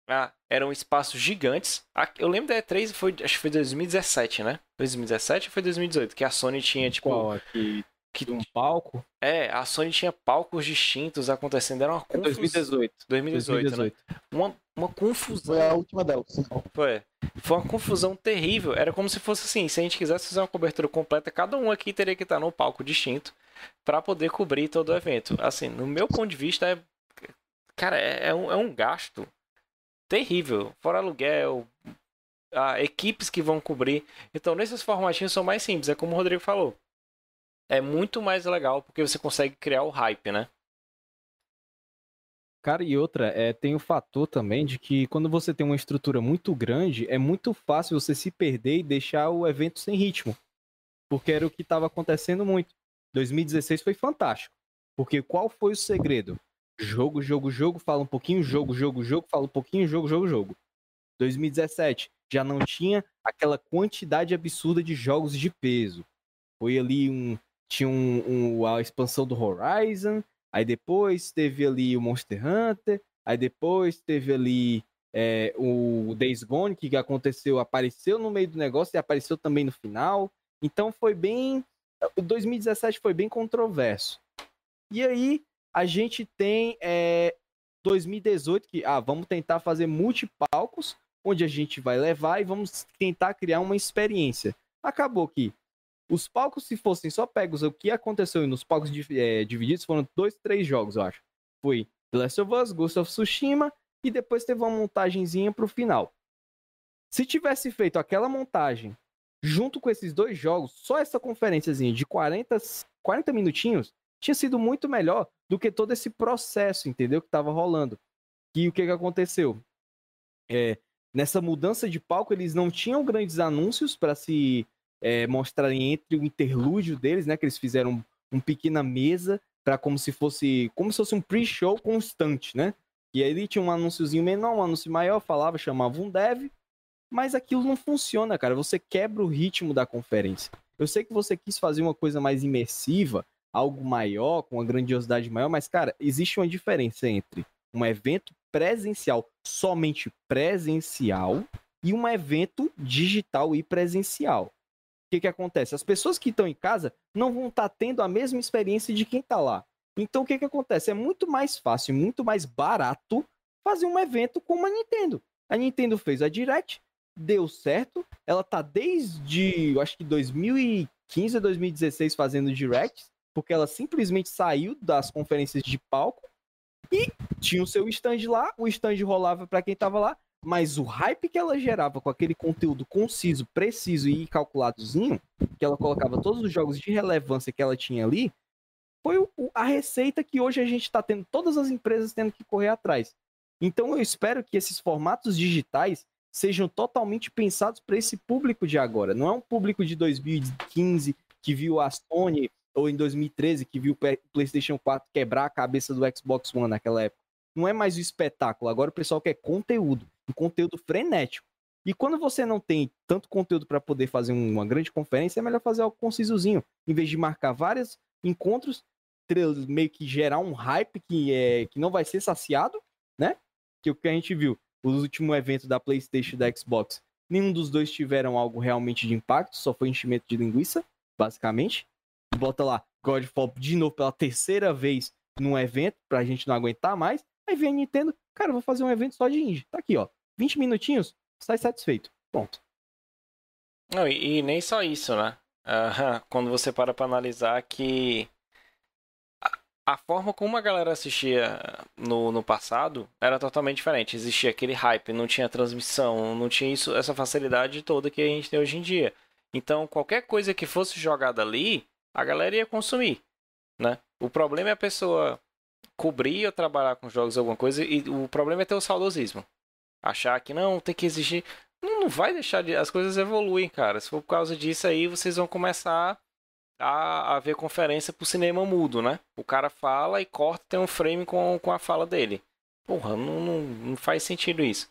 S1: ah, eram espaços gigantes. Eu lembro da E3, foi, acho que foi 2017, né? 2017 ou foi 2018? Que a Sony tinha, tipo.
S2: Qual aqui? Que um palco.
S1: É, a Sony tinha palcos distintos acontecendo, era uma confusão. 2018. 2018, 2018. Né? Uma, uma confusão.
S3: Foi a última delas.
S1: Foi. Foi uma confusão terrível. Era como se fosse assim, se a gente quisesse fazer uma cobertura completa, cada um aqui teria que estar num palco distinto para poder cobrir todo o evento. Assim, no meu ponto de vista, é. Cara, é, é, um, é um gasto terrível. Fora aluguel, a, equipes que vão cobrir. Então, nesses formatinhos são mais simples. É como o Rodrigo falou é muito mais legal porque você consegue criar o hype, né?
S2: Cara, e outra, é, tem o fator também de que quando você tem uma estrutura muito grande, é muito fácil você se perder e deixar o evento sem ritmo. Porque era o que estava acontecendo muito. 2016 foi fantástico. Porque qual foi o segredo? Jogo, jogo, jogo, fala um pouquinho, jogo, jogo, jogo, fala um pouquinho, jogo, jogo, jogo. 2017 já não tinha aquela quantidade absurda de jogos de peso. Foi ali um tinha um, um, a expansão do Horizon, aí depois teve ali o Monster Hunter, aí depois teve ali é, o Days Gone, que aconteceu, apareceu no meio do negócio e apareceu também no final. Então foi bem. O 2017 foi bem controverso. E aí a gente tem é, 2018 que ah, vamos tentar fazer multipalcos, onde a gente vai levar e vamos tentar criar uma experiência. Acabou que os palcos, se fossem só pegos, o que aconteceu nos palcos é, divididos foram dois, três jogos, eu acho. Foi The Last of Us, Ghost of Tsushima e depois teve uma montagenzinha pro final. Se tivesse feito aquela montagem junto com esses dois jogos, só essa conferênciazinha de 40, 40 minutinhos, tinha sido muito melhor do que todo esse processo, entendeu? Que tava rolando. E o que que aconteceu? É, nessa mudança de palco, eles não tinham grandes anúncios para se é, mostrarem entre o interlúdio deles, né? Que eles fizeram um, um pequena mesa para como se fosse como se fosse um pre-show constante, né? E aí tinha um anúnciozinho menor, um anúncio maior, falava, chamava um dev, mas aquilo não funciona, cara. Você quebra o ritmo da conferência. Eu sei que você quis fazer uma coisa mais imersiva, algo maior, com uma grandiosidade maior, mas, cara, existe uma diferença entre um evento presencial, somente presencial, e um evento digital e presencial. O que, que acontece? As pessoas que estão em casa não vão estar tá tendo a mesma experiência de quem está lá. Então, o que, que acontece? É muito mais fácil, muito mais barato fazer um evento como a Nintendo. A Nintendo fez a Direct, deu certo. Ela tá desde, eu acho que 2015 a 2016 fazendo directs, porque ela simplesmente saiu das conferências de palco e tinha o seu stand lá, o stand rolava para quem tava lá, mas o hype que ela gerava com aquele conteúdo conciso, preciso e calculadozinho, que ela colocava todos os jogos de relevância que ela tinha ali, foi o, a receita que hoje a gente está tendo, todas as empresas tendo que correr atrás. Então eu espero que esses formatos digitais sejam totalmente pensados para esse público de agora. Não é um público de 2015 que viu a Sony ou em 2013 que viu o PlayStation 4 quebrar a cabeça do Xbox One naquela época. Não é mais o espetáculo, agora o pessoal quer conteúdo, um conteúdo frenético. E quando você não tem tanto conteúdo para poder fazer uma grande conferência, é melhor fazer algo concisozinho, em vez de marcar vários encontros, meio que gerar um hype que é que não vai ser saciado, né? Que o que a gente viu, o último evento da PlayStation e da Xbox, nenhum dos dois tiveram algo realmente de impacto, só foi enchimento de linguiça, basicamente. Bota lá Godfall de novo pela terceira vez num evento, pra gente não aguentar mais. Aí vem a Nintendo, cara, vou fazer um evento só de indie. Tá aqui, ó. 20 minutinhos, sai satisfeito. Ponto.
S1: Não, e, e nem só isso, né? Quando você para pra analisar que a forma como a galera assistia no, no passado era totalmente diferente. Existia aquele hype, não tinha transmissão, não tinha isso, essa facilidade toda que a gente tem hoje em dia. Então, qualquer coisa que fosse jogada ali, a galera ia consumir, né? O problema é a pessoa cobrir ou trabalhar com jogos alguma coisa e o problema é ter o saudosismo. Achar que não, tem que exigir. Não, não vai deixar de. As coisas evoluem, cara. Se for por causa disso aí, vocês vão começar a, a ver conferência pro cinema mudo, né? O cara fala e corta, tem um frame com, com a fala dele. Porra, não, não, não faz sentido isso.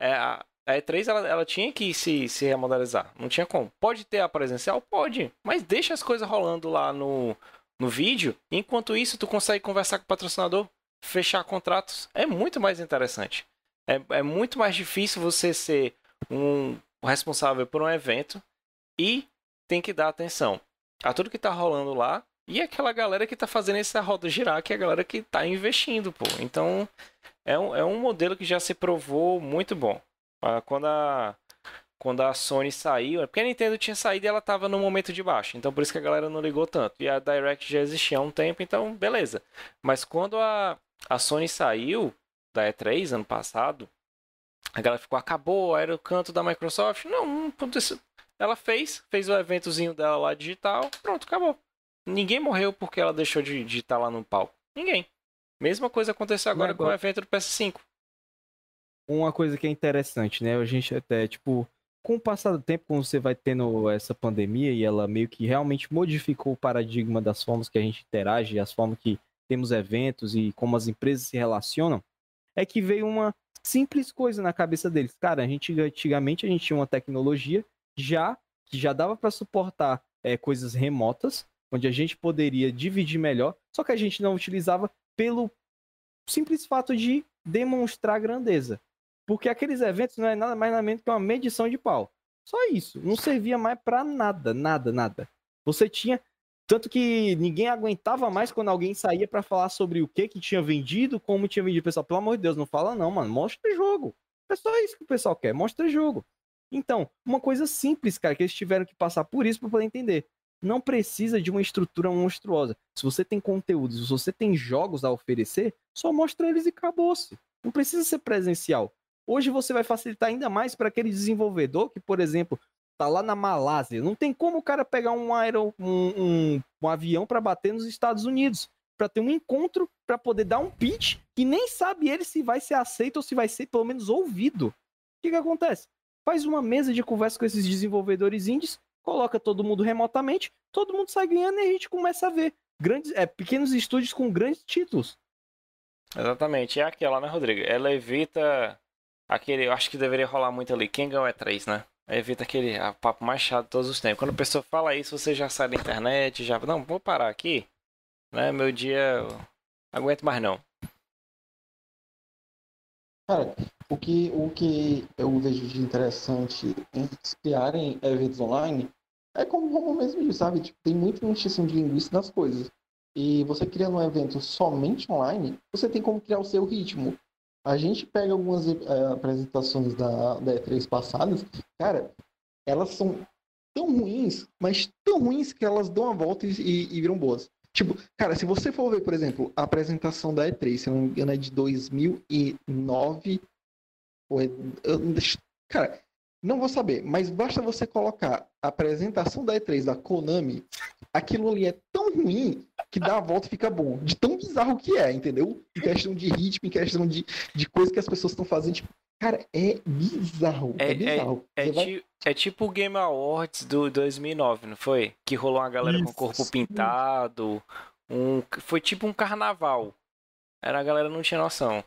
S1: É, a, a E3 ela, ela tinha que se, se remodalizar. Não tinha como. Pode ter a presencial? Pode. Mas deixa as coisas rolando lá no, no vídeo. Enquanto isso, tu consegue conversar com o patrocinador, fechar contratos. É muito mais interessante. É, é muito mais difícil você ser um responsável por um evento e tem que dar atenção a tudo que tá rolando lá e aquela galera que tá fazendo essa roda girar, que é a galera que tá investindo, pô. Então, é um, é um modelo que já se provou muito bom. Ah, quando a, quando a Sony saiu, é porque a Nintendo tinha saído e ela tava no momento de baixo, então por isso que a galera não ligou tanto. E a Direct já existia há um tempo, então beleza. Mas quando a, a Sony saiu da E3 ano passado, a galera ficou, acabou, era o canto da Microsoft. Não, não aconteceu. Ela fez, fez o eventozinho dela lá digital, pronto, acabou. Ninguém morreu porque ela deixou de, de estar lá no palco. Ninguém. Mesma coisa aconteceu agora, agora com o evento do PS5.
S2: Uma coisa que é interessante, né? A gente até, tipo, com o passar do tempo, quando você vai tendo essa pandemia e ela meio que realmente modificou o paradigma das formas que a gente interage, as formas que temos eventos e como as empresas se relacionam, é que veio uma simples coisa na cabeça deles. Cara, a gente antigamente a gente tinha uma tecnologia já que já dava para suportar é, coisas remotas, onde a gente poderia dividir melhor, só que a gente não utilizava pelo simples fato de demonstrar grandeza. Porque aqueles eventos não é nada mais nada menos que uma medição de pau. Só isso. Não servia mais para nada, nada, nada. Você tinha. Tanto que ninguém aguentava mais quando alguém saía para falar sobre o que que tinha vendido, como tinha vendido. Pessoal, pelo amor de Deus, não fala não, mano. Mostra jogo. É só isso que o pessoal quer. Mostra jogo. Então, uma coisa simples, cara, que eles tiveram que passar por isso para poder entender. não precisa de uma estrutura monstruosa. Se você tem conteúdos, se você tem jogos a oferecer, só mostra eles e acabou-se. Não precisa ser presencial. Hoje você vai facilitar ainda mais para aquele desenvolvedor que, por exemplo, tá lá na Malásia. Não tem como o cara pegar um, aero, um, um, um avião para bater nos Estados Unidos, para ter um encontro, para poder dar um pitch que nem sabe ele se vai ser aceito ou se vai ser pelo menos ouvido. O que, que acontece? Faz uma mesa de conversa com esses desenvolvedores indies, coloca todo mundo remotamente, todo mundo sai ganhando e a gente começa a ver grandes, é, pequenos estúdios com grandes títulos.
S1: Exatamente, é aquela, né, Rodrigo? Ela evita aquele, eu acho que deveria rolar muito ali, quem ganhou é 3, né? Evita aquele papo mais chato todos os tempos. Quando a pessoa fala isso, você já sai da internet, já, não, vou parar aqui, né? Meu dia, aguento mais não.
S3: Cara, o que, o que eu vejo de interessante em criarem eventos online é como o Romo mesmo disse, sabe? Tipo, tem muita encheção de linguiça nas coisas. E você criando um evento somente online, você tem como criar o seu ritmo. A gente pega algumas é, apresentações da, da E3 passadas, cara, elas são tão ruins, mas tão ruins que elas dão a volta e, e, viram boas. Tipo, cara, se você for ver, por exemplo, a apresentação da E3, se não me engano, é de 2009. Ou é, eu, cara, não vou saber, mas basta você colocar a apresentação da E3 da Konami, aquilo ali é tão ruim que dá a volta e fica bom. De tão bizarro que é, entendeu? Em questão de ritmo, em questão de, de coisa que as pessoas estão fazendo. Tipo, cara, é bizarro. É, é bizarro.
S1: É, é, vai... é, tipo o Game Awards do 2009, não foi? Que rolou uma galera Isso. com o corpo pintado. Um, foi tipo um carnaval. Era a galera não tinha noção.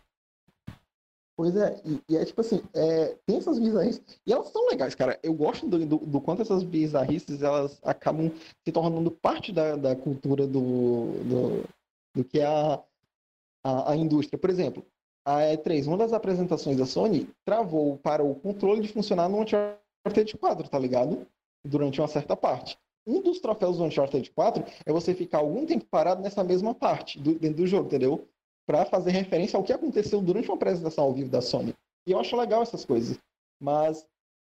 S3: Pois é, e, e, é tipo assim, é, tem essas bizarrices, e elas são legais, cara. Eu gosto do, do, do, quanto essas bizarrices elas acabam se tornando parte da, da cultura do, do, do que é a, a, a, indústria. Por exemplo, a E3, uma das apresentações da Sony, travou para o controle de funcionar no Uncharted 4, tá ligado? Durante uma certa parte. Um dos troféus do Uncharted 4 é você ficar algum tempo parado nessa mesma parte do, dentro do jogo, entendeu? Para fazer referência ao que aconteceu durante uma apresentação ao vivo da Sony. E eu acho legal essas coisas. Mas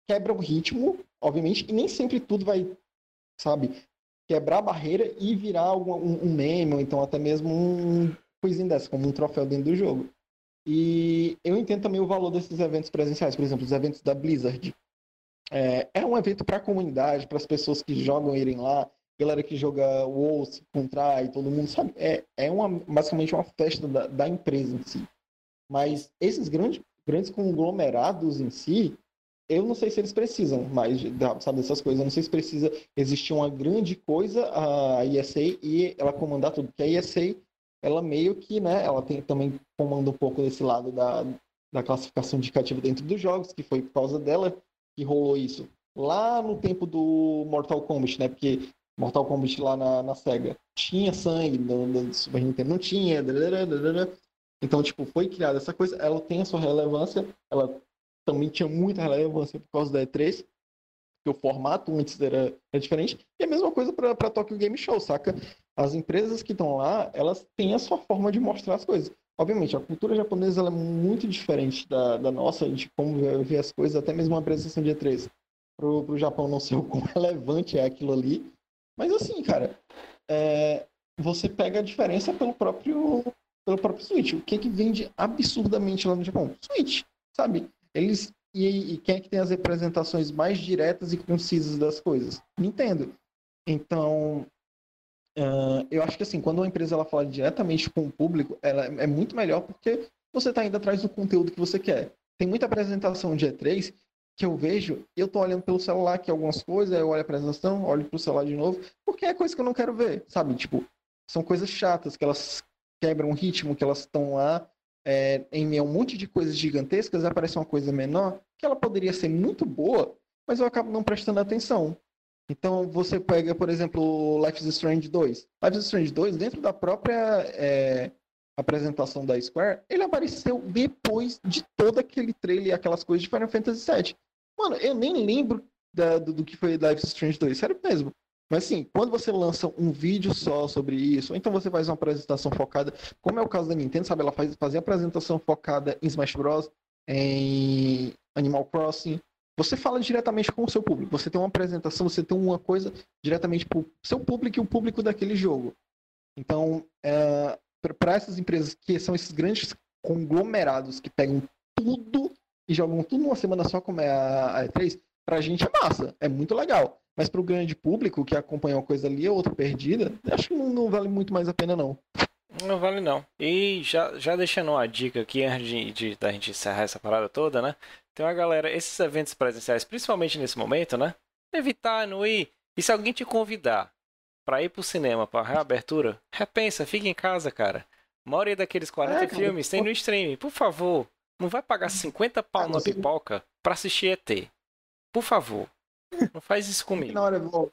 S3: quebra o ritmo, obviamente, e nem sempre tudo vai, sabe, quebrar a barreira e virar um, um meme, ou então até mesmo um coisinha dessa, como um troféu dentro do jogo. E eu entendo também o valor desses eventos presenciais, por exemplo, os eventos da Blizzard. É, é um evento para a comunidade, para as pessoas que jogam irem lá, galera que joga WoW se contrai, todo mundo sabe. É, é uma, basicamente uma festa da, da empresa em si. Mas esses grandes, grandes conglomerados em si, eu não sei se eles precisam mais, sabe, dessas coisas. Eu não sei se precisa existir uma grande coisa, a ESA, e ela comandar tudo. Porque a ESA, ela meio que, né, ela tem, também comanda um pouco desse lado da, da classificação indicativa dentro dos jogos, que foi por causa dela que rolou isso. Lá no tempo do Mortal Kombat, né, porque Mortal Kombat lá na, na SEGA tinha sangue, no, no Super Nintendo não tinha. Então, tipo, foi criada essa coisa, ela tem a sua relevância, ela também tinha muita relevância por causa da E3, que o formato antes era, era diferente. E a mesma coisa para Tokyo Game Show, saca? As empresas que estão lá, elas têm a sua forma de mostrar as coisas. Obviamente, a cultura japonesa é muito diferente da, da nossa, de como ver as coisas, até mesmo uma apresentação de E3. Pro, pro Japão não ser o quão relevante é aquilo ali, mas assim, cara, é, você pega a diferença pelo próprio, pelo próprio Switch. O que que vende absurdamente lá no Japão? Switch, sabe? Eles e, e quem é que tem as representações mais diretas e concisas das coisas? Nintendo. Então, uh, eu acho que assim, quando uma empresa ela fala diretamente com o público, ela é muito melhor porque você está indo atrás do conteúdo que você quer. Tem muita apresentação de E3 que eu vejo, eu tô olhando pelo celular aqui algumas coisas, eu olho a apresentação, olho pro celular de novo, porque é coisa que eu não quero ver, sabe? Tipo, são coisas chatas, que elas quebram o ritmo, que elas estão lá é, em meio a um monte de coisas gigantescas, aparece uma coisa menor, que ela poderia ser muito boa, mas eu acabo não prestando atenção. Então, você pega, por exemplo, Life is Strange 2. Life is Strange 2, dentro da própria é, apresentação da Square, ele apareceu depois de todo aquele trailer e aquelas coisas de Final Fantasy VII. Mano, eu nem lembro da, do, do, que foi Life Strange 2, sério mesmo. Mas assim, quando você lança um vídeo só sobre isso, ou então você faz uma apresentação focada, como é o caso da Nintendo, sabe? Ela faz, fazia apresentação focada em Smash Bros., em Animal Crossing, você fala diretamente com o seu público. Você tem uma apresentação, você tem uma coisa diretamente para o seu público e o público daquele jogo. Então, é, para essas empresas que são esses grandes conglomerados que pegam tudo e jogam tudo numa semana só, como é a, a E3, pra gente é massa, é muito legal. Mas pro grande público que acompanha uma coisa ali, outra perdida, acho que não, não vale muito mais a pena, não.
S1: Não vale não. E já, já deixando uma dica aqui antes de, de, da gente encerrar essa parada toda, né? Tem uma galera, esses eventos presenciais, principalmente nesse momento, né? Evitar não ir. E se alguém te convidar para ir pro cinema, pra reabertura, repensa, fica em casa, cara. A maioria daqueles 40 é, filmes tem no streaming. Por favor, não vai pagar 50 pau ah, na pipoca pra assistir ET. Por favor. Não faz isso comigo.
S3: Na hora, não,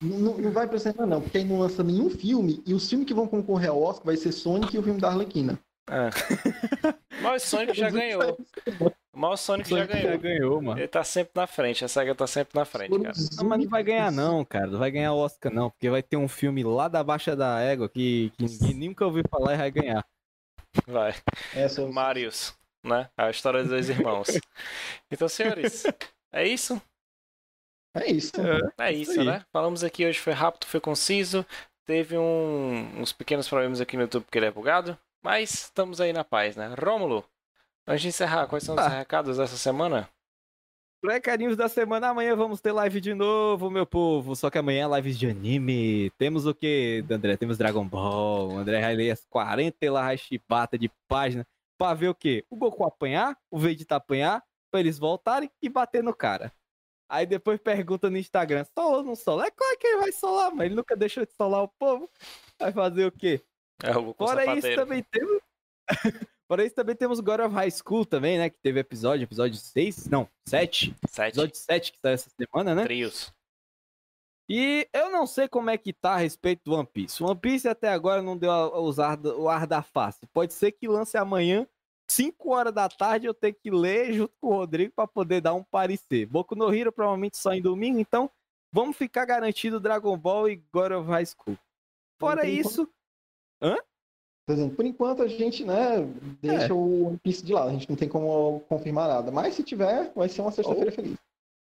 S3: não vai pra cinema, não, porque aí não lança nenhum filme e os filmes que vão concorrer ao Oscar vai ser Sonic e o filme da Arlequina.
S1: É. Mas o Sonic já ganhou. O Sonic, Sonic já ganhou.
S2: já ganhou, mano.
S1: Ele tá sempre na frente, a SEGA tá sempre na frente, cara.
S2: Não, mas não vai ganhar não, cara. Não vai ganhar o Oscar não, porque vai ter um filme lá da Baixa da Égua que, que ninguém nunca ouviu falar e vai ganhar.
S1: Vai. É, Marius, né? A história dos dois irmãos. Então, senhores, é isso?
S3: É isso.
S1: É, é isso, né? Falamos aqui hoje, foi rápido, foi conciso. Teve um, uns pequenos problemas aqui no YouTube porque ele é bugado. Mas estamos aí na paz, né? Rômulo, antes de encerrar, quais são os ah. recados dessa semana?
S2: Recadinhos da semana, amanhã vamos ter live de novo, meu povo. Só que amanhã é lives de anime. Temos o que, André? Temos Dragon Ball. O André vai ler as 40 lá chibata de página pra ver o que? O Goku apanhar, o Vegeta apanhar, pra eles voltarem e bater no cara. Aí depois pergunta no Instagram, solou ou não solou? É claro que ele vai solar, mas ele nunca deixou de solar o povo. Vai fazer o quê?
S1: É, o
S2: Fora sapateiro. isso também temos... Fora isso também temos God of High School também, né? Que teve episódio, episódio 6, não, 7. 7. Episódio 7 que saiu essa semana, né?
S1: Trios.
S2: E eu não sei como é que tá a respeito do One Piece. One Piece até agora não deu a usar o ar da face. Pode ser que lance amanhã 5 horas da tarde eu tenho que ler junto com o Rodrigo para poder dar um parecer. Boku no Hero provavelmente só em domingo, então vamos ficar garantido Dragon Ball e God of High School. Fora isso. Hã?
S3: Por enquanto a gente, né, deixa é. o One Piece de lado, a gente não tem como confirmar nada. Mas se tiver, vai ser uma sexta-feira oh, feliz.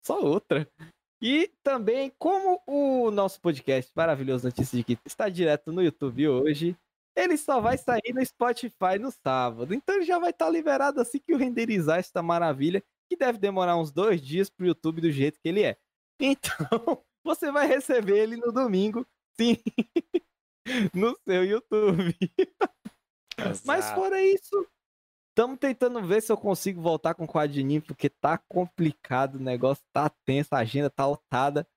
S2: Só outra. E também, como o nosso podcast Maravilhoso Notícias de Quinta está direto no YouTube hoje, ele só vai sair no Spotify no sábado. Então ele já vai estar tá liberado assim que eu renderizar esta maravilha, que deve demorar uns dois dias pro YouTube do jeito que ele é. Então, você vai receber ele no domingo, sim, no seu YouTube. Mas fora isso, estamos tentando ver se eu consigo voltar com o quadrinho, porque tá complicado, o negócio tá tenso, a agenda tá lotada.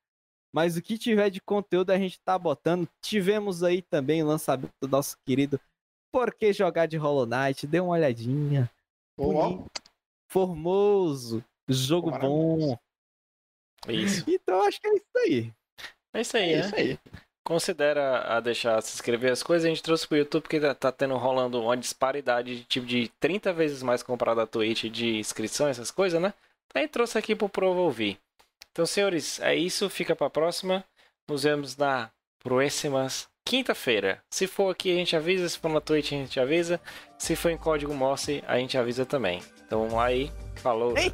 S2: Mas o que tiver de conteúdo a gente tá botando. Tivemos aí também o lançamento do nosso querido Por que Jogar de Hollow Knight? Dê uma olhadinha.
S3: Bom,
S2: formoso. Jogo bom.
S1: Isso.
S2: Então acho que é isso aí.
S1: É isso aí, é,
S3: é isso aí.
S1: Considera a deixar se inscrever as coisas. A gente trouxe pro YouTube porque tá, tá tendo rolando uma disparidade de tipo de 30 vezes mais comprado a Twitch de inscrição, essas coisas, né? Aí trouxe aqui pro Provo ouvir. Então, senhores, é isso. Fica para a próxima. Nos vemos na próxima quinta-feira. Se for aqui, a gente avisa. Se for na Twitch, a gente avisa. Se for em código Morse, a gente avisa também. Então, aí. Falou.
S2: Ei.